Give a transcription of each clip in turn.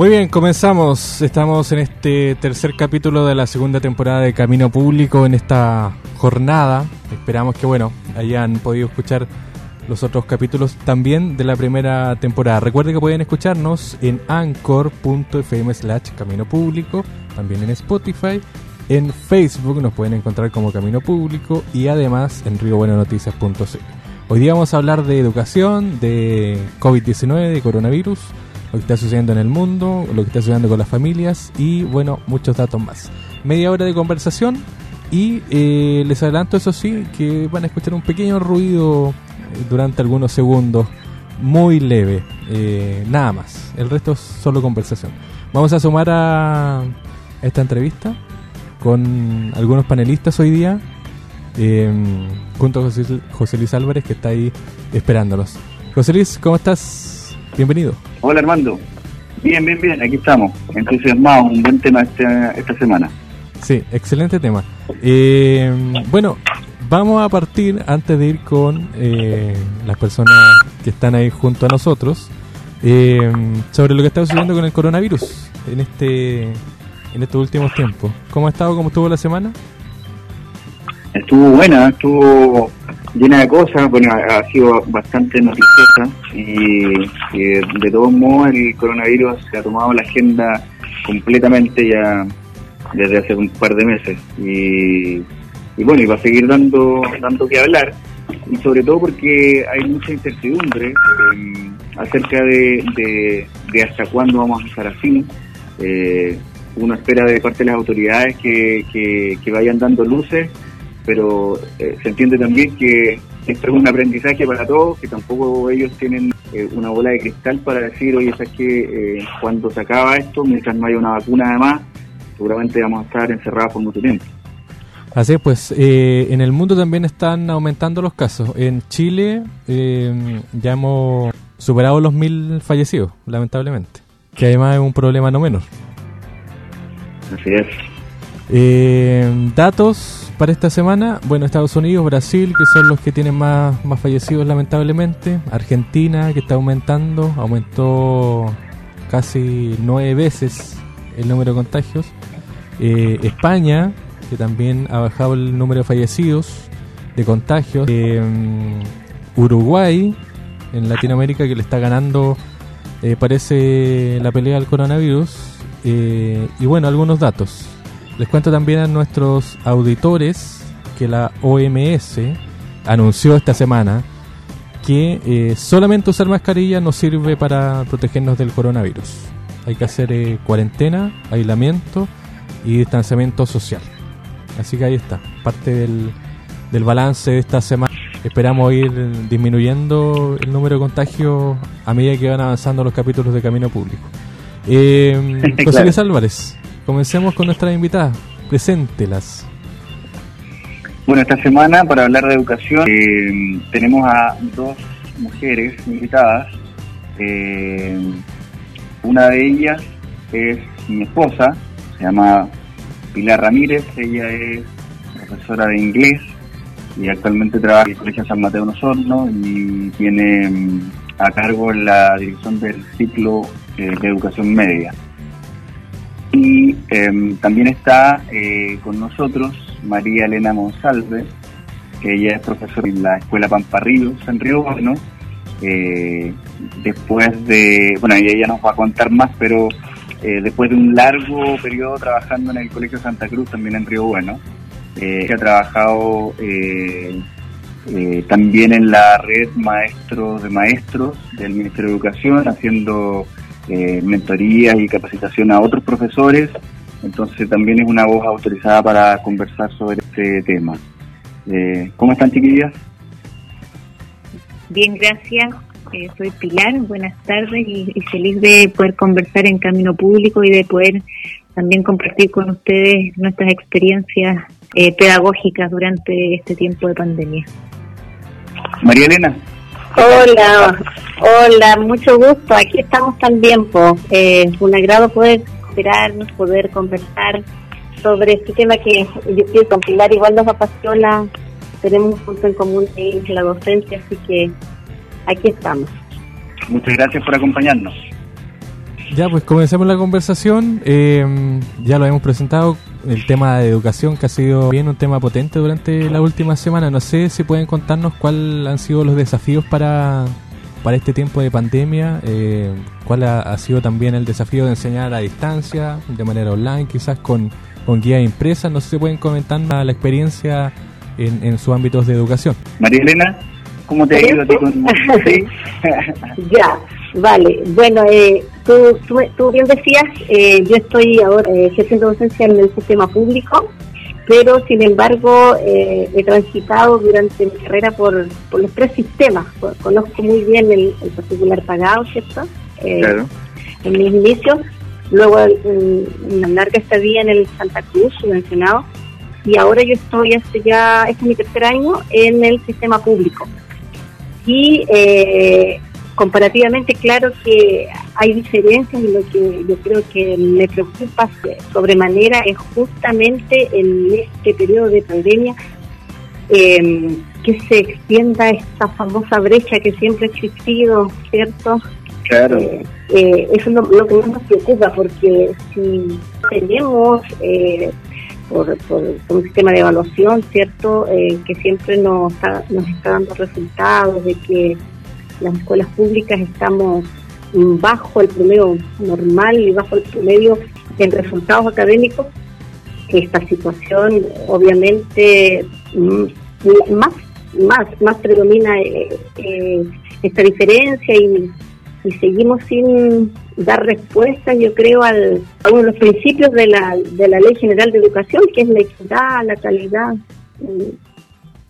Muy bien, comenzamos. Estamos en este tercer capítulo de la segunda temporada de Camino Público en esta jornada. Esperamos que, bueno, hayan podido escuchar los otros capítulos también de la primera temporada. Recuerden que pueden escucharnos en anchor.fm slash Camino Público, también en Spotify, en Facebook nos pueden encontrar como Camino Público y además en riobuenonoticias.cl. Hoy día vamos a hablar de educación, de COVID-19, de coronavirus lo que está sucediendo en el mundo, lo que está sucediendo con las familias y bueno, muchos datos más. Media hora de conversación y eh, les adelanto eso sí, que van a escuchar un pequeño ruido eh, durante algunos segundos, muy leve, eh, nada más. El resto es solo conversación. Vamos a sumar a esta entrevista con algunos panelistas hoy día, junto a José Luis Álvarez que está ahí esperándolos. José Luis, ¿cómo estás? Bienvenido. Hola Armando. Bien, bien, bien, aquí estamos. Entusiasmados, un buen tema esta, esta semana. Sí, excelente tema. Eh, bueno, vamos a partir, antes de ir con eh, las personas que están ahí junto a nosotros, eh, sobre lo que está sucediendo con el coronavirus en este en estos últimos tiempos. ¿Cómo ha estado? ¿Cómo estuvo la semana? Estuvo buena, estuvo llena de cosas, bueno, ha sido bastante noticiosa y, de todos modos el coronavirus se ha tomado la agenda completamente ya desde hace un par de meses y, bueno, y va a seguir dando, dando que hablar y sobre todo porque hay mucha incertidumbre em, acerca de, de, hasta cuándo vamos a estar así. Eh, uno espera de parte de las autoridades que, que vayan dando luces pero eh, se entiende también que esto es un aprendizaje para todos, que tampoco ellos tienen eh, una bola de cristal para decir, oye, ¿sabes que eh, cuando se acaba esto, mientras no haya una vacuna además, seguramente vamos a estar encerrados por mucho tiempo? Así es, pues en el mundo también están aumentando los casos. En Chile ya hemos superado los mil fallecidos, lamentablemente, que además es un problema no menor. Así es. Datos para esta semana, bueno, Estados Unidos, Brasil, que son los que tienen más, más fallecidos lamentablemente, Argentina, que está aumentando, aumentó casi nueve veces el número de contagios, eh, España, que también ha bajado el número de fallecidos, de contagios, eh, Uruguay, en Latinoamérica, que le está ganando, eh, parece, la pelea al coronavirus, y bueno, algunos datos. Les cuento también a nuestros auditores que la OMS anunció esta semana que eh, solamente usar mascarilla no sirve para protegernos del coronavirus. Hay que hacer eh, cuarentena, aislamiento y distanciamiento social. Así que ahí está, parte del, del balance de esta semana. Esperamos ir disminuyendo el número de contagios a medida que van avanzando los capítulos de Camino Público. Eh, José Luis Álvarez, Comencemos con nuestras invitadas. Preséntelas. Bueno, esta semana para hablar de educación eh, tenemos a dos mujeres invitadas. Eh, una de ellas es mi esposa, se llama Pilar Ramírez, ella es profesora de inglés y actualmente trabaja en el Colegio San Mateo Nosorno y tiene mm, a cargo la dirección del ciclo eh, de educación media. Y em, también está eh, con nosotros María Elena Monsalve, que ella es profesora en la Escuela Pamparrillos en Río Bueno. Eh, después de, bueno, ella nos va a contar más, pero eh, después de un largo periodo trabajando en el Colegio Santa Cruz, también en Río Bueno, ha trabajado también en la red Maestros de Maestros del Ministerio de Educación, haciendo eh, mentorías y capacitación a otros profesores, entonces también es una voz autorizada para conversar sobre este tema. Eh, ¿Cómo están chiquillas? Bien, gracias. Eh, soy Pilar, buenas tardes y, feliz de poder conversar en Camino Público y de poder también compartir con ustedes nuestras experiencias eh, pedagógicas durante este tiempo de pandemia. María Elena. Hola, hola, mucho gusto. Aquí estamos también, po. Eh, un agrado poder esperarnos, poder conversar sobre este tema que yo quiero con Pilar igual nos apasiona. Tenemos un punto en común en la docencia, así que aquí estamos. Muchas gracias por acompañarnos. Ya, pues comencemos la conversación. Eh, ya lo hemos presentado, el tema de educación que ha sido bien un tema potente durante la última semana. No sé si pueden contarnos cuáles han sido los desafíos para, para este tiempo de pandemia. Eh, ¿Cuál ha, sido también el desafío de enseñar a distancia, de manera online, quizás con, con guía impresa? No sé si pueden comentar la experiencia en, en sus ámbitos de educación. María Elena. ¿Cómo te ha ido con... ya, vale. Bueno, eh, tú, tú, bien decías, eh, yo estoy ahora eh, ejerciendo docencia en el sistema público, pero sin embargo eh, he transitado durante mi carrera por, por los tres sistemas. Conozco muy bien el, particular pagado, ¿cierto? claro. En mis inicios, luego una larga estadía en el Santa Cruz, mencionado, y ahora yo estoy hace ya, este es mi tercer año en el sistema público y eh, comparativamente claro que hay diferencias y lo que yo creo que me preocupa sobremanera es justamente en este periodo de pandemia em, que se extienda esta famosa brecha que siempre ha existido, ¿cierto? Claro. Eh, eh, eso es lo, que más nos preocupa porque si tenemos por, un sistema de evaluación, ¿cierto? Eh, que siempre nos nos está dando resultados de que las escuelas públicas estamos bajo el promedio normal y bajo el promedio en resultados académicos. Esta situación, obviamente, mm, más, más, más predomina eh, eh, esta diferencia y y seguimos sin dar respuesta, yo creo, al, a uno de los principios de la, de la Ley General de Educación, que es la equidad, la calidad.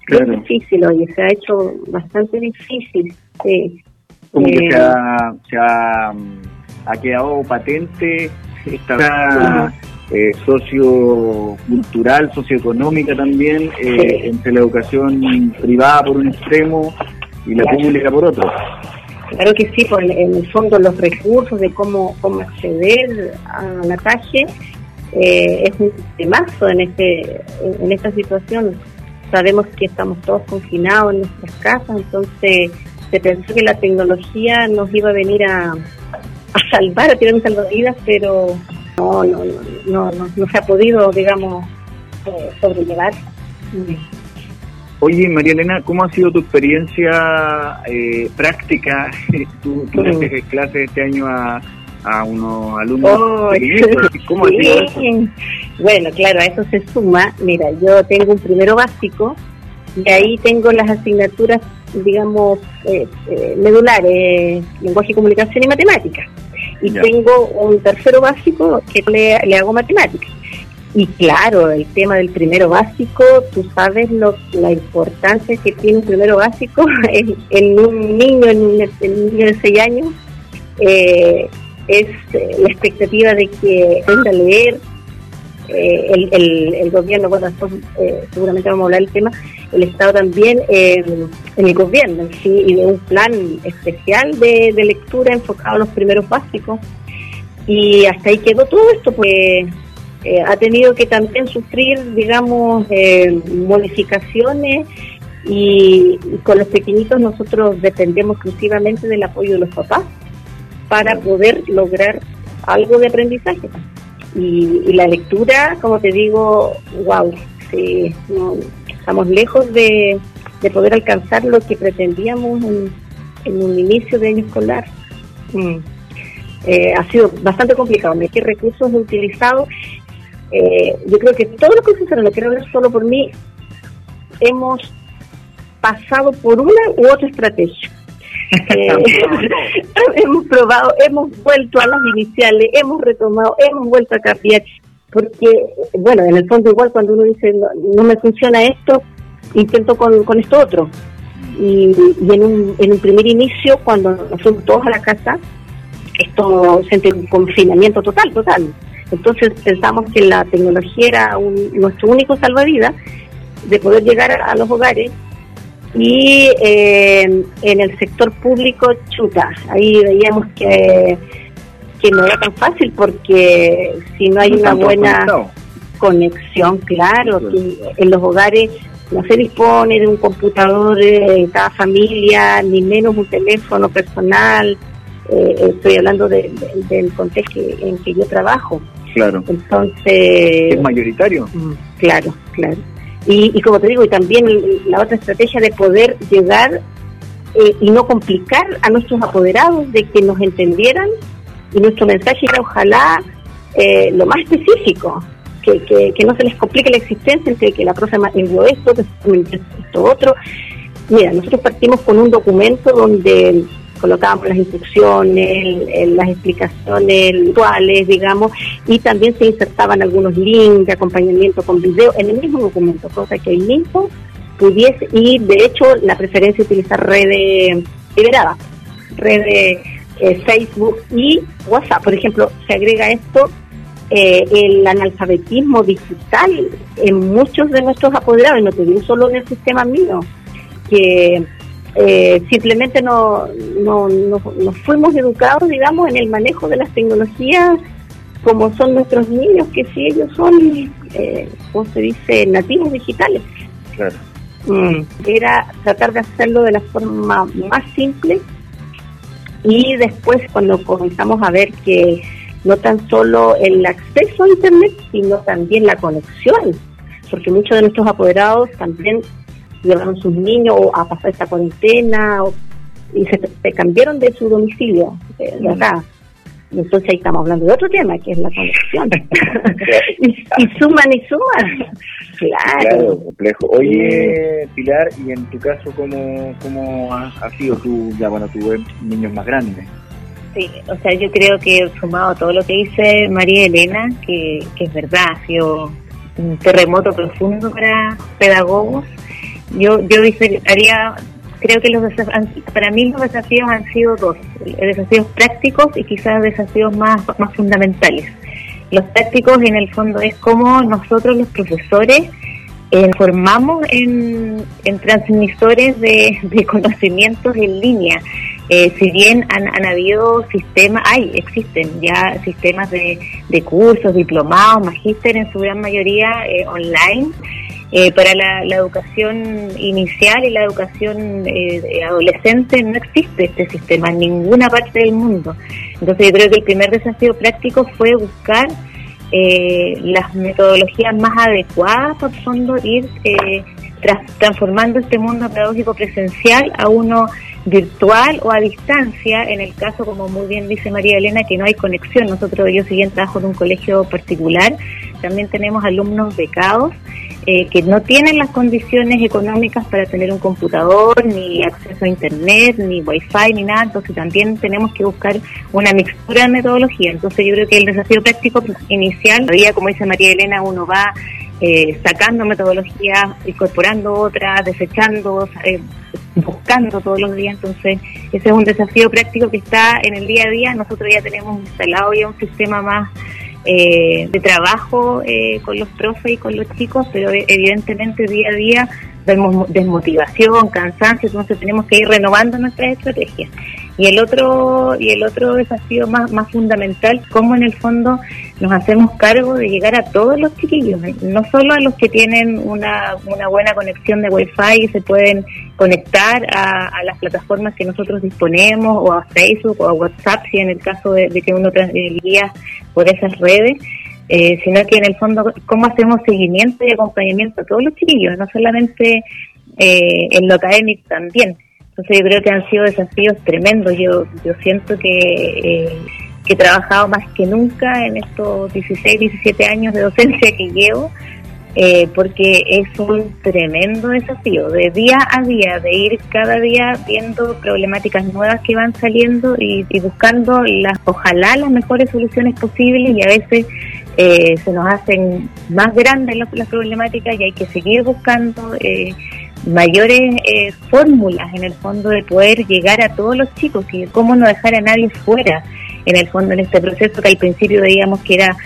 Es difícil, oye, se ha hecho bastante difícil. Como que se, ha, se ha, quedado patente esta eh, sociocultural, socioeconómica también, eh, entre la educación privada por un extremo y la pública por otro. Claro que sí, por en el fondo los recursos de cómo, cómo acceder a la calle eh, es un temazo en, este, en esta situación. Sabemos que estamos todos confinados en nuestras casas, entonces se pensó que la tecnología nos iba a venir a, a salvar, a tirar un salvavidas, pero no, no, no, no, no, se ha podido, digamos, eh, sobrellevar. Oye, María Elena, ¿cómo ha sido tu experiencia eh, práctica? tú, tú mm. clases este año a, a unos alumnos. ¿Cómo ha sido Bueno, claro, a eso se suma. Mira, yo tengo un primero básico y ahí tengo las asignaturas, digamos, eh, eh, medulares, lenguaje, comunicación y matemáticas. Y tengo un tercero básico que le, le hago matemáticas. Y claro, el tema del primero básico, tú sabes lo, la importancia que tiene un primero básico en, un niño, en un, niño de 6 años. Eh, es eh, la expectativa de que aprenda a leer. Eh, el, el, gobierno, bueno, después seguramente vamos a hablar del tema, el Estado también, en el gobierno, ¿sí? y de un plan especial de, lectura enfocado a los primeros básicos. Y hasta ahí quedó todo esto, pues eh, ha tenido que también sufrir, digamos, eh, modificaciones y, con los pequeñitos nosotros dependemos exclusivamente del apoyo de los papás para poder lograr algo de aprendizaje. Y, la lectura, como te digo, wow, sí, estamos lejos de, poder alcanzar lo que pretendíamos en, un inicio de año escolar. Mm. Eh, ha sido bastante complicado. ¿Qué recursos he utilizado? Eh, yo creo que todos los profesores, lo quiero hablar solo por mí, hemos pasado por una u otra estrategia. Eh, hemos probado, hemos vuelto a las iniciales, hemos retomado, hemos vuelto a cambiar, porque, bueno, en el fondo igual cuando uno dice no, me funciona esto, intento con, con esto otro. y, en, un, en un primer inicio, cuando nos fuimos todos a la casa, esto se un confinamiento total, total. Entonces pensamos que la tecnología era nuestro único salvavidas de poder llegar a, los hogares y eh, en el sector público, chuta, ahí veíamos que, que no era tan fácil porque si no hay una buena conexión, claro, en los hogares no se dispone de un computador de cada familia, ni menos un teléfono personal. Eh, estoy hablando del contexto en que yo trabajo. Claro. Entonces. ¿Es mayoritario? Claro, claro. Y, y como te digo, y también la otra estrategia de poder llegar eh, y no complicar a nuestros apoderados de que nos entendieran y nuestro mensaje era ojalá eh, lo más específico, que, que, no se les complique la existencia entre que la profe envió esto, que esto otro. Mira, nosotros partimos con un documento donde colocábamos las instrucciones, las explicaciones virtuales, digamos, y también se insertaban algunos links de acompañamiento con video en el mismo documento, cosa que el mismo pudiese, y de hecho la preferencia utilizar redes liberadas, redes eh, Facebook y WhatsApp. Por ejemplo, se agrega esto eh, el analfabetismo digital en muchos de nuestros apoderados, no te solo en el sistema mío, que eh, simplemente no, no, nos fuimos educados, digamos, en el manejo de las tecnologías como son nuestros niños, que si ellos son, eh, ¿cómo se dice?, nativos digitales. Claro. Mm, era tratar de hacerlo de la forma más simple y después cuando comenzamos a ver que no tan solo el acceso a Internet, sino también la conexión, porque muchos de nuestros apoderados también llevaron sus niños a pasar esta cuarentena y se, cambiaron de su domicilio, de, mm. acá. entonces ahí estamos hablando de otro tema, que es la conexión. y, suman y suman. Claro. complejo. Oye, Pilar, y en tu caso, ¿cómo, cómo ha, ha sido tú, ya bueno, tu niños más grandes? Sí, o sea, yo creo que sumado a todo lo que dice María Elena, que, es verdad, ha sido un terremoto profundo para pedagogos. Yo, yo haría, creo que los para mí los desafíos han sido dos, desafíos prácticos y quizás desafíos más, más fundamentales. Los prácticos en el fondo es cómo nosotros los profesores eh, formamos en, transmisores de, de conocimientos en línea eh, si bien han, han, habido sistemas, hay, existen ya sistemas de, de cursos, diplomados, magíster en su gran mayoría eh, online, eh, para la, educación inicial y la educación adolescente no existe este sistema en ninguna parte del mundo. Entonces yo creo que el primer desafío práctico fue buscar las metodologías más adecuadas para fondo ir transformando este mundo pedagógico presencial a uno virtual o a distancia, en el caso, como muy bien dice María Elena, que no hay conexión. Nosotros, yo si bien trabajo en un colegio particular, también tenemos alumnos becados eh, que no tienen las condiciones económicas para tener un computador, ni acceso a internet, ni wifi, ni nada, entonces también tenemos que buscar una mixtura de metodología. Entonces yo creo que el desafío práctico inicial, todavía como dice María Elena, uno va eh, sacando metodologías, incorporando otras, desechando, eh, buscando todos los días. Entonces, ese es un desafío práctico que está en el día a día. Nosotros ya tenemos instalado ya un sistema más eh, de trabajo eh, con los profes y con los chicos, pero evidentemente día a día vemos desmotivación, cansancio, entonces tenemos que ir renovando nuestras estrategias. Y el otro y el otro desafío más, más fundamental, cómo en el fondo nos hacemos cargo de llegar a todos los chiquillos, ¿eh? no solo a los que tienen una, una buena conexión de Wi-Fi y se pueden conectar a, las plataformas que nosotros disponemos, o a Facebook o a WhatsApp, si en el caso de, que uno guía por esas redes, eh, sino que en el fondo cómo hacemos seguimiento y acompañamiento a todos los chiquillos, no solamente eh, en lo académico también. Entonces yo creo que han sido desafíos tremendos. Yo, yo siento que, eh, que he trabajado más que nunca en estos 16, 17 años de docencia que llevo, eh, porque es un tremendo desafío de día a día, de ir cada día viendo problemáticas nuevas que van saliendo y, buscando las, ojalá las mejores soluciones posibles y a veces eh, se nos hacen más grandes las, problemáticas y hay que seguir buscando. Eh, mayores eh, fórmulas en el fondo de poder llegar a todos los chicos y cómo no dejar a nadie fuera en el fondo en este proceso que al principio veíamos que era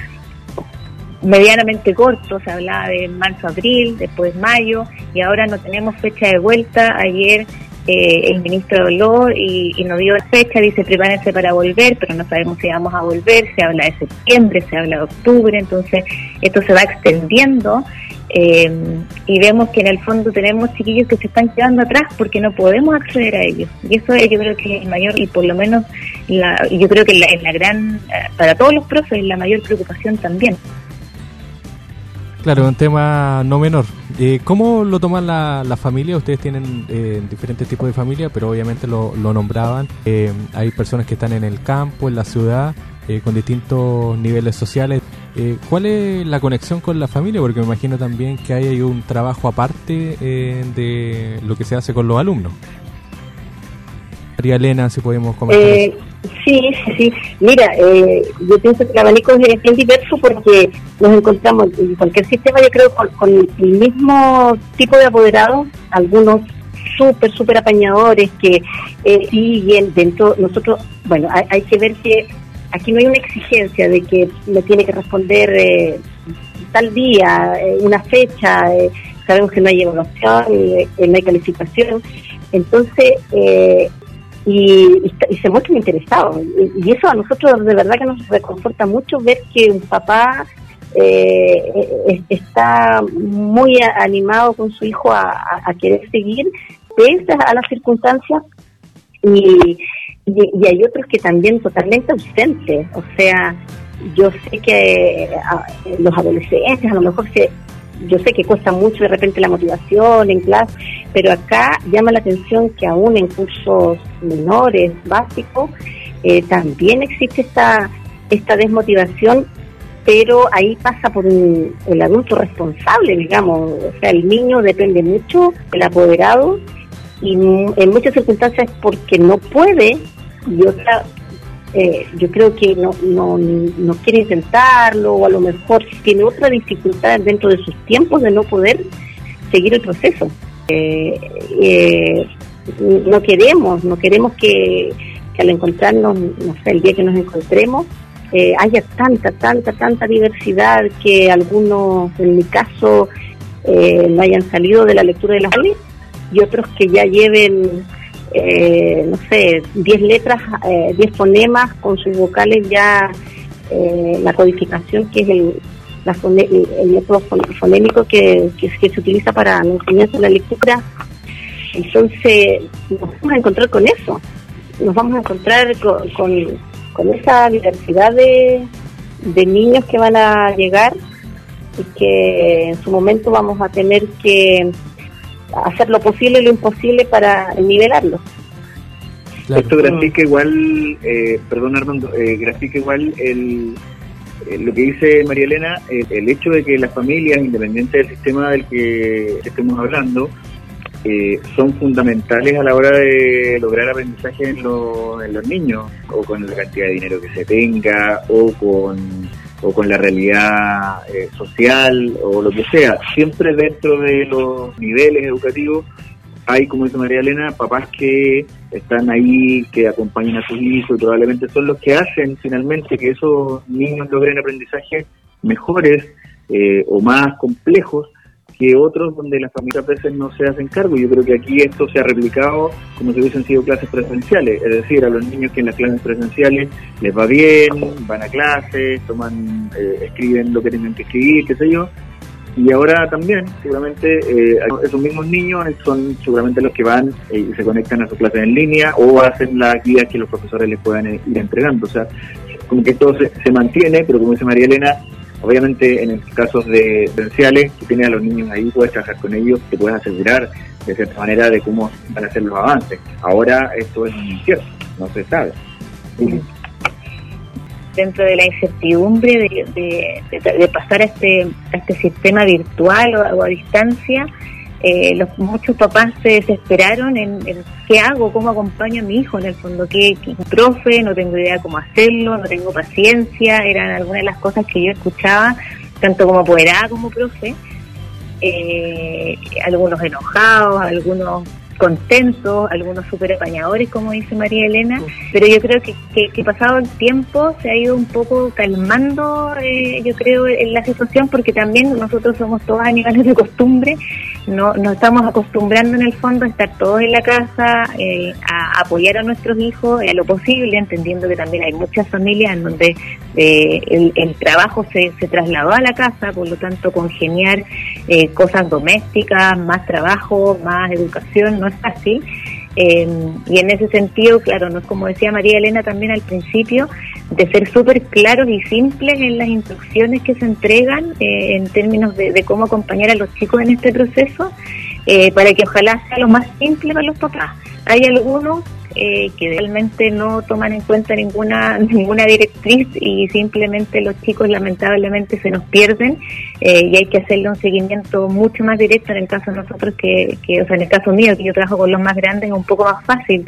medianamente corto, se hablaba de marzo, abril, después mayo, y ahora no tenemos fecha de vuelta. Ayer eh, el ministro habló y, y nos dio fecha, dice prepárense para volver, pero no sabemos si vamos a volver, se habla de septiembre, se habla de octubre, entonces esto se va extendiendo. Eh, y vemos que en el fondo tenemos chiquillos que se están quedando atrás porque no podemos acceder a ellos. Y eso yo creo que es el mayor, y por lo menos la, yo creo que es la, la gran, eh, para todos los profes, la mayor preocupación también. Claro, un tema no menor. Eh, ¿Cómo lo toman la, la familia? Ustedes tienen eh, diferentes tipos de familia, pero obviamente lo, lo nombraban. Eh, hay personas que están en el campo, en la ciudad, con distintos niveles sociales. ¿Cuál es la conexión con la familia? Porque me imagino también que hay un trabajo aparte de lo que se hace con los alumnos. María Elena, si podemos comentar. Eh, sí, sí, sí. Mira, eh, yo pienso que el abanico es bien diverso porque nos encontramos en cualquier sistema, yo creo, con, con el mismo tipo de apoderados, algunos súper, súper apañadores que eh, siguen dentro, nosotros, bueno, hay, hay que ver que aquí no hay una exigencia de que me tiene que responder eh, tal día, eh, una fecha, eh, sabemos que no hay evaluación, no hay calificación, entonces, eh, y, y, se muestran interesados. Y, y, eso a nosotros de verdad que nos reconforta mucho ver que un papá eh, está muy animado con su hijo a, querer seguir, pese a las circunstancias. Y, y, hay otros que también totalmente ausentes. O sea, yo sé que a, los adolescentes a lo mejor se yo sé que cuesta mucho de repente la motivación en clase, pero acá llama la atención que aún en cursos menores, básicos, eh, también existe esta, esta desmotivación, pero ahí pasa por un, el adulto responsable, digamos, o sea, el niño depende mucho del apoderado y en muchas circunstancias porque no puede y otra eh, yo creo que no, no, no quiere intentarlo o a lo mejor tiene otra dificultad dentro de sus tiempos de no poder seguir el proceso. Eh, eh, no queremos, no queremos que, al encontrarnos, no sé, el día que nos encontremos, eh, haya tanta, tanta, tanta diversidad que algunos, en mi caso, eh, no hayan salido de la lectura de las leyes y otros que ya lleven eh, no sé, 10 letras, 10 eh, fonemas con sus vocales ya, eh, la codificación que es el, la fone, el, método fonémico que, que, que, se utiliza para la enseñanza de la lectura. Entonces, nos vamos a encontrar con eso, nos vamos a encontrar con, con, con esa diversidad de, de niños que van a llegar y que en su momento vamos a tener que hacer lo posible y lo imposible para nivelarlo. Claro. Esto grafica igual, eh, perdón Armando, eh, grafica igual el, eh, lo que dice María Elena, el, el, hecho de que las familias, independiente del sistema del que estemos hablando, eh, son fundamentales a la hora de lograr aprendizaje en, lo, en los niños, o con la cantidad de dinero que se tenga, o con o con la realidad eh, social o lo que sea. Siempre dentro de los niveles educativos hay, como dice María Elena, papás que están ahí, que acompañan a sus hijos y probablemente son los que hacen finalmente que esos niños logren aprendizaje mejores eh, o más complejos que otros donde las familias a veces no se hacen cargo. Yo creo que aquí esto se ha replicado como si hubiesen sido clases presenciales, es decir, a los niños que en las clases presenciales les va bien, van a clases, toman, eh, escriben lo que tienen que escribir, qué sé yo, y ahora también, seguramente, eh, esos mismos niños son seguramente los que van eh, y se conectan a sus clases en línea o hacen las actividades que los profesores les puedan eh, ir entregando. O sea, como que esto se, se mantiene, pero como dice María Elena, obviamente en casos de presenciales, que tienes a los niños ahí, puedes trabajar con ellos, te puedes asegurar de cierta manera de cómo van a ser los avances. Ahora esto es incierto, no se sabe. Dentro de la incertidumbre de, pasar a este, este sistema virtual o a distancia, eh, los, muchos papás se desesperaron en, qué hago, cómo acompaño a mi hijo en el fondo, qué, qué profe, no tengo idea cómo hacerlo, no tengo paciencia, eran algunas de las cosas que yo escuchaba, tanto como apoderada como profe. eh, algunos enojados, algunos contentos, algunos súper apañadores, como dice María Elena, pero yo creo que, que, pasado el tiempo se ha ido un poco calmando, eh, yo creo, en la situación, porque también nosotros somos todos animales de costumbre, no nos estamos acostumbrando en el fondo a estar todos en la casa, eh, a apoyar a nuestros hijos a lo posible, entendiendo que también hay muchas familias en donde eh, el, el, trabajo se, se trasladó a la casa, por lo tanto congeniar cosas domésticas, más trabajo, más educación, no es fácil. Eh, y en ese sentido, claro, no es como decía María Elena también al principio, de ser súper claros y simples en las instrucciones que se entregan eh, en términos de, cómo acompañar a los chicos en este proceso, eh, para que ojalá sea lo más simple para los papás. Hay algunos eh, que realmente no toman en cuenta ninguna ninguna directriz y simplemente los chicos lamentablemente se nos pierden eh, y hay que hacerle un seguimiento mucho más directo en el caso de nosotros que, que, o sea, en el caso mío que yo trabajo con los más grandes es un poco más fácil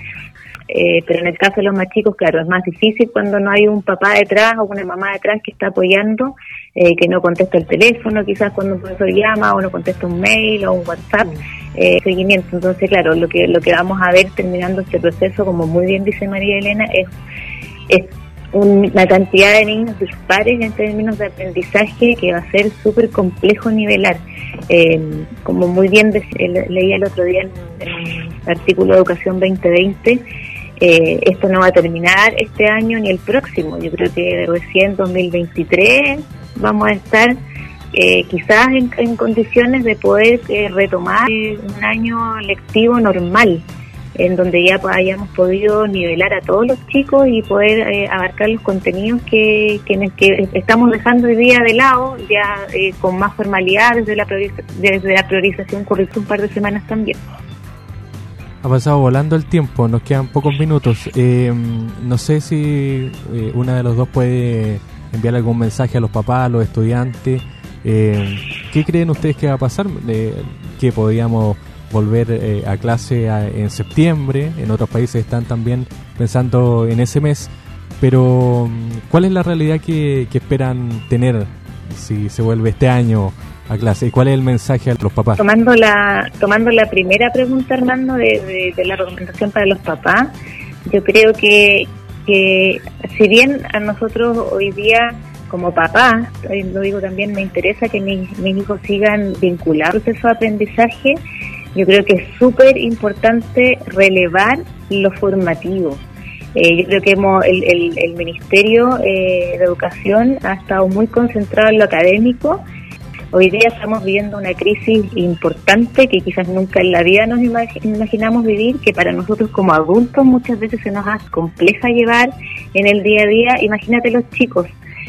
eh, pero en el caso de los más chicos, claro, es más difícil cuando no hay un papá detrás o una mamá detrás que está apoyando, eh, que no contesta el teléfono, quizás cuando un profesor llama o no contesta un mail o un WhatsApp, eh, seguimiento. Entonces, claro, lo que lo que vamos a ver terminando este proceso, como muy bien dice María Elena, es, es una cantidad de niños dispares en términos de aprendizaje que va a ser súper complejo nivelar. como muy bien leía el otro día en, en el artículo de Educación 2020, eh, esto no va a terminar este año ni el próximo. Yo creo que recién 2023 vamos a estar eh, quizás en, condiciones de poder eh, retomar un año lectivo normal, en donde ya hayamos podido nivelar a todos los chicos y poder abarcar los contenidos que, que, estamos dejando hoy día de lado, ya con más formalidad desde la, desde la priorización curricular un par de semanas también. Ha pasado volando el tiempo, nos quedan pocos minutos. Eh, no sé si eh, una de los dos puede enviar algún mensaje a los papás, a los estudiantes. Eh, ¿Qué creen ustedes que va a pasar? que podríamos volver a clase en septiembre, en otros países están también pensando en ese mes, pero ¿cuál es la realidad que, que esperan tener si se vuelve este año a clase. ¿Y cuál es el mensaje a los papás? Tomando la, tomando la primera pregunta, Armando, de, la recomendación para los papás, yo creo que, que si bien a nosotros hoy día como papás, lo digo también, me interesa que mis, mis hijos sigan vinculados a su aprendizaje, yo creo que es súper importante relevar lo formativo. Eh, yo creo que hemos, el, el, el Ministerio eh, de Educación ha estado muy concentrado en lo académico Hoy día estamos viviendo una crisis importante que quizás nunca en la vida nos imaginamos vivir, que para nosotros como adultos muchas veces se nos hace compleja llevar en el día a día. Imagínate los chicos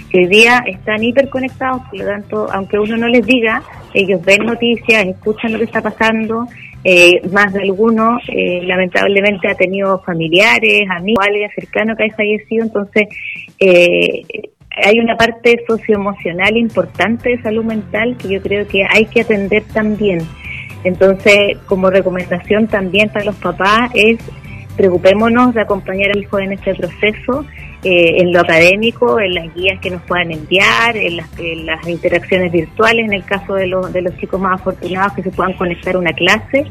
que hoy día están hiperconectados, por lo tanto, aunque uno no les diga, ellos ven noticias, escuchan lo que está pasando, eh, más de alguno eh, lamentablemente ha tenido familiares, amigos, alguien cercano que ha fallecido, entonces eh, hay una parte socioemocional importante de salud mental que yo creo que hay que atender también. Entonces, como recomendación también para los papás es preocupémonos de acompañar al hijo en este proceso, eh, en lo académico, en las guías que nos puedan enviar, en las, interacciones virtuales, en el caso de, los de los chicos más afortunados que se puedan conectar a una clase.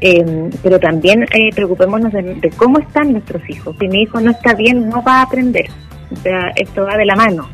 Eh, pero también eh, preocupémonos de cómo están nuestros hijos. Si mi hijo no está bien, no va a aprender. O sea, esto va de la mano.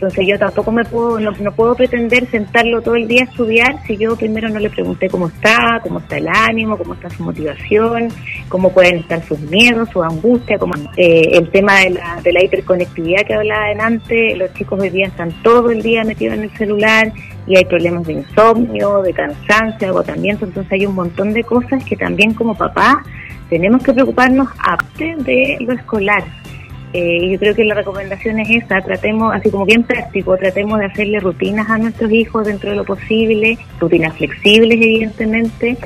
Entonces yo tampoco me puedo, no, puedo pretender sentarlo todo el día a estudiar si yo primero no le pregunté cómo está, cómo está el ánimo, cómo está su motivación, cómo pueden estar sus miedos, su angustia, como eh, el tema de la, de la hiperconectividad que hablaba adelante, los chicos hoy día están todo el día metidos en el celular y hay problemas de insomnio, de cansancio, agotamiento, entonces hay un montón de cosas que también como papá tenemos que preocuparnos aparte de lo escolar eh, yo creo que la recomendación es esa, tratemos, así como bien práctico, tratemos de hacerle rutinas a nuestros hijos dentro de lo posible, rutinas flexibles evidentemente,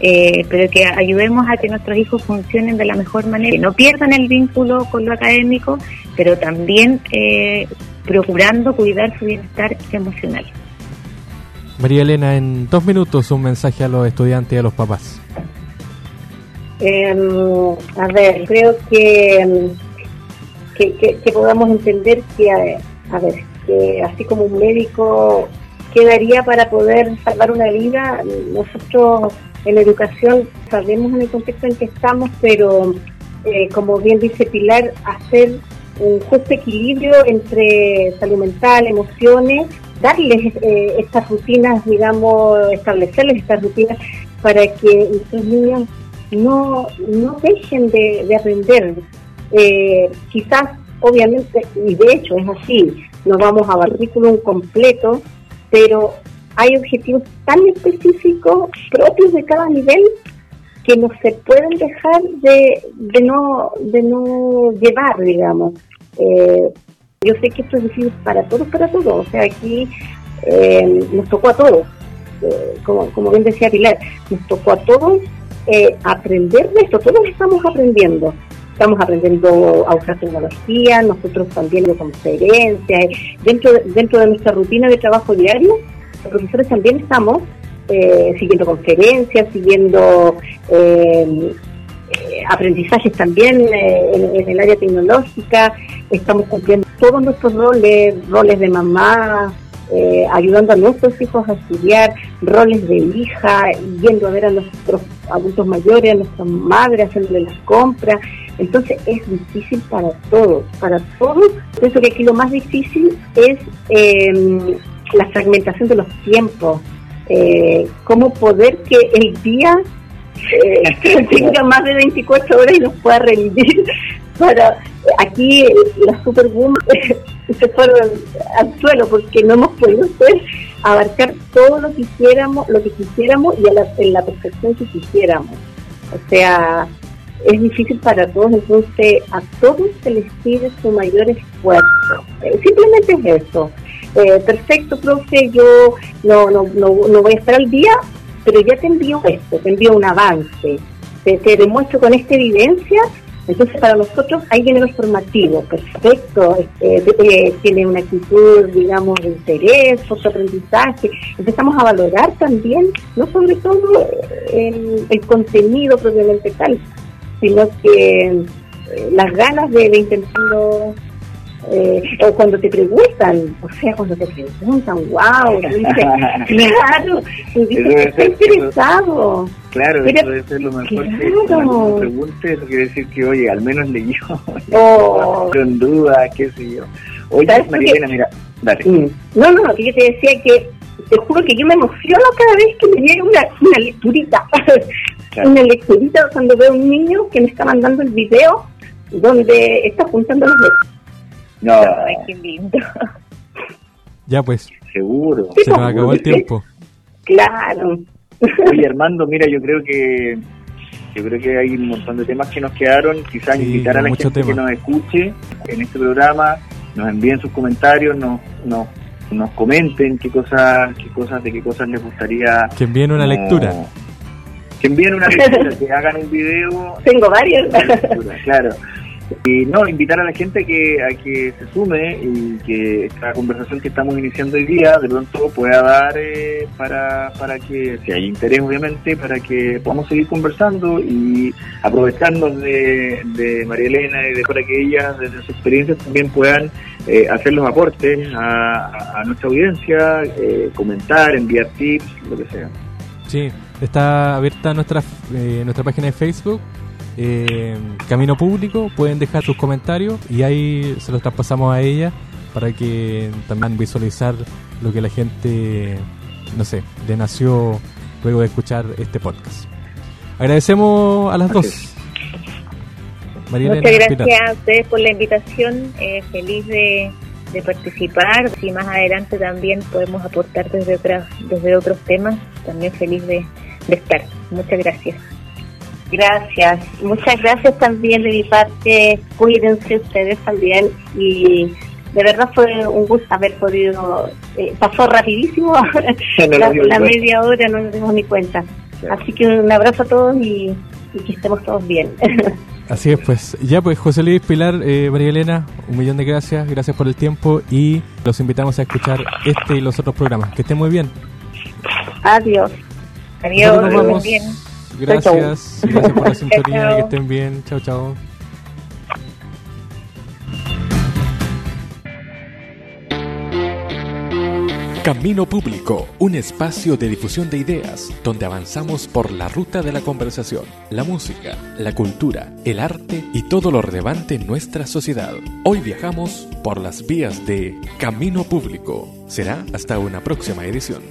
eh, pero que ayudemos a que nuestros hijos funcionen de la mejor manera, que no pierdan el vínculo con lo académico, pero también eh, procurando cuidar su bienestar emocional. María Elena, en dos minutos un mensaje a los estudiantes y a los papás. Em, a ver, creo que que, podamos entender que, a ver, que así como un médico quedaría para poder salvar una vida. Nosotros en educación sabemos en el contexto en que estamos, pero eh, como bien dice Pilar, hacer un justo equilibrio entre salud mental, emociones, darles eh, estas rutinas, digamos, establecerles estas rutinas para que nuestros niños no, no dejen de, aprender. Eh, quizás, obviamente, y de hecho es así, no vamos a currículum completo, pero hay objetivos tan específicos propios de cada nivel que no se pueden dejar de, de no de no llevar, digamos. Eh, yo sé que esto es difícil para todos, para todos. O sea, aquí eh, nos tocó a todos, eh, como, como bien decía Pilar, nos tocó a todos aprender de esto. Todos estamos aprendiendo. Estamos aprendiendo a usar tecnología, nosotros también de conferencias. Dentro, dentro de nuestra rutina de trabajo diario, los profesores también estamos eh, siguiendo conferencias, siguiendo eh, eh, aprendizajes también en, el área tecnológica, estamos cumpliendo todos nuestros roles, roles de mamá, ayudando a nuestros hijos a estudiar, roles de hija, yendo a ver a nuestros adultos mayores, a nuestras madres, haciéndole las compras. Entonces es difícil para todos, para todos. Pienso que aquí lo más difícil es la fragmentación de los tiempos, eh, cómo poder que el día eh, tenga más de 24 horas y nos pueda rendir para aquí la superboom se fueron al suelo porque no hemos podido abarcar todo lo que quisiéramos lo que quisiéramos y a la, en la perfección que quisiéramos. O sea es difícil para todos entonces a todos se les pide su mayor esfuerzo. Eh, simplemente es eso. Eh, perfecto, profe, yo no, no, no, voy a estar al día, pero ya te envío esto, te envío un avance, te, demuestro con esta evidencia entonces, para nosotros viene lo formativo, perfecto, este, tiene una actitud, digamos, de interés, aprendizaje. Empezamos a valorar también, no sobre todo el, el contenido propiamente tal, sino que eh, las ganas de, de intentarlo eh, o cuando te preguntan, o sea, cuando te preguntan, wow, claro, tú dices, interesado. Claro, eso debe ser lo mejor que cuando pregunte, eso quiere decir que, oye, al menos leyó, oh. en duda, qué sé yo. Oye, María mira, dale. Mm. No, no, que yo te decía que, te juro que yo me emociono cada vez que me llega una, una lecturita, una lecturita cuando veo un niño que me está mandando el video donde está juntando los dedos no. Ay, qué lindo. Ya pues. Seguro. Se nos acabó el tiempo. Claro. Oye, Armando, mira, yo creo que yo creo que hay un montón de temas que nos quedaron. Quizás invitar a la gente que nos escuche en este programa, nos envíen sus comentarios, nos, nos, nos comenten qué cosas, qué cosas, de qué cosas les gustaría. Que envíen una lectura. Que envíen una lectura, que hagan un video. Tengo varios. claro y no, invitar a la gente que, a que se sume y que esta conversación que estamos iniciando hoy día de pronto pueda dar eh, para, para que, si hay interés obviamente, para que podamos seguir conversando y aprovecharnos de, de María Elena y de para que ellas desde su experiencia también puedan eh, hacer los aportes a, nuestra audiencia, eh, comentar, enviar tips, lo que sea. Sí, está abierta nuestra, nuestra página de Facebook eh, Camino Público, pueden dejar sus comentarios y ahí se los traspasamos a ella para que también visualizar lo que la gente, no sé, le nació luego de escuchar este podcast. Agradecemos a las dos. Muchas gracias a ustedes por la invitación, eh, feliz de, participar. Si más adelante también podemos aportar desde, otras, desde otros temas, también feliz de estar. Muchas gracias. Gracias. Muchas gracias también de mi parte. Cuídense ustedes también y de verdad fue un gusto haber podido. Eh, pasó rapidísimo la, media hora, no nos dimos ni cuenta. Así que un abrazo a todos y, que estemos todos bien. Así es, pues. Ya, pues, José Luis Pilar, eh, María Elena, un millón de gracias. Gracias por el tiempo y los invitamos a escuchar este y los otros programas. Que estén muy bien. Adiós. Adiós. Bien. Gracias, gracias por la sintonía, que estén bien. Chao, chao. Camino Público, un espacio de difusión de ideas donde avanzamos por la ruta de la conversación, la música, la cultura, el arte y todo lo relevante en nuestra sociedad. Hoy viajamos por las vías de Camino Público. Será hasta una próxima edición.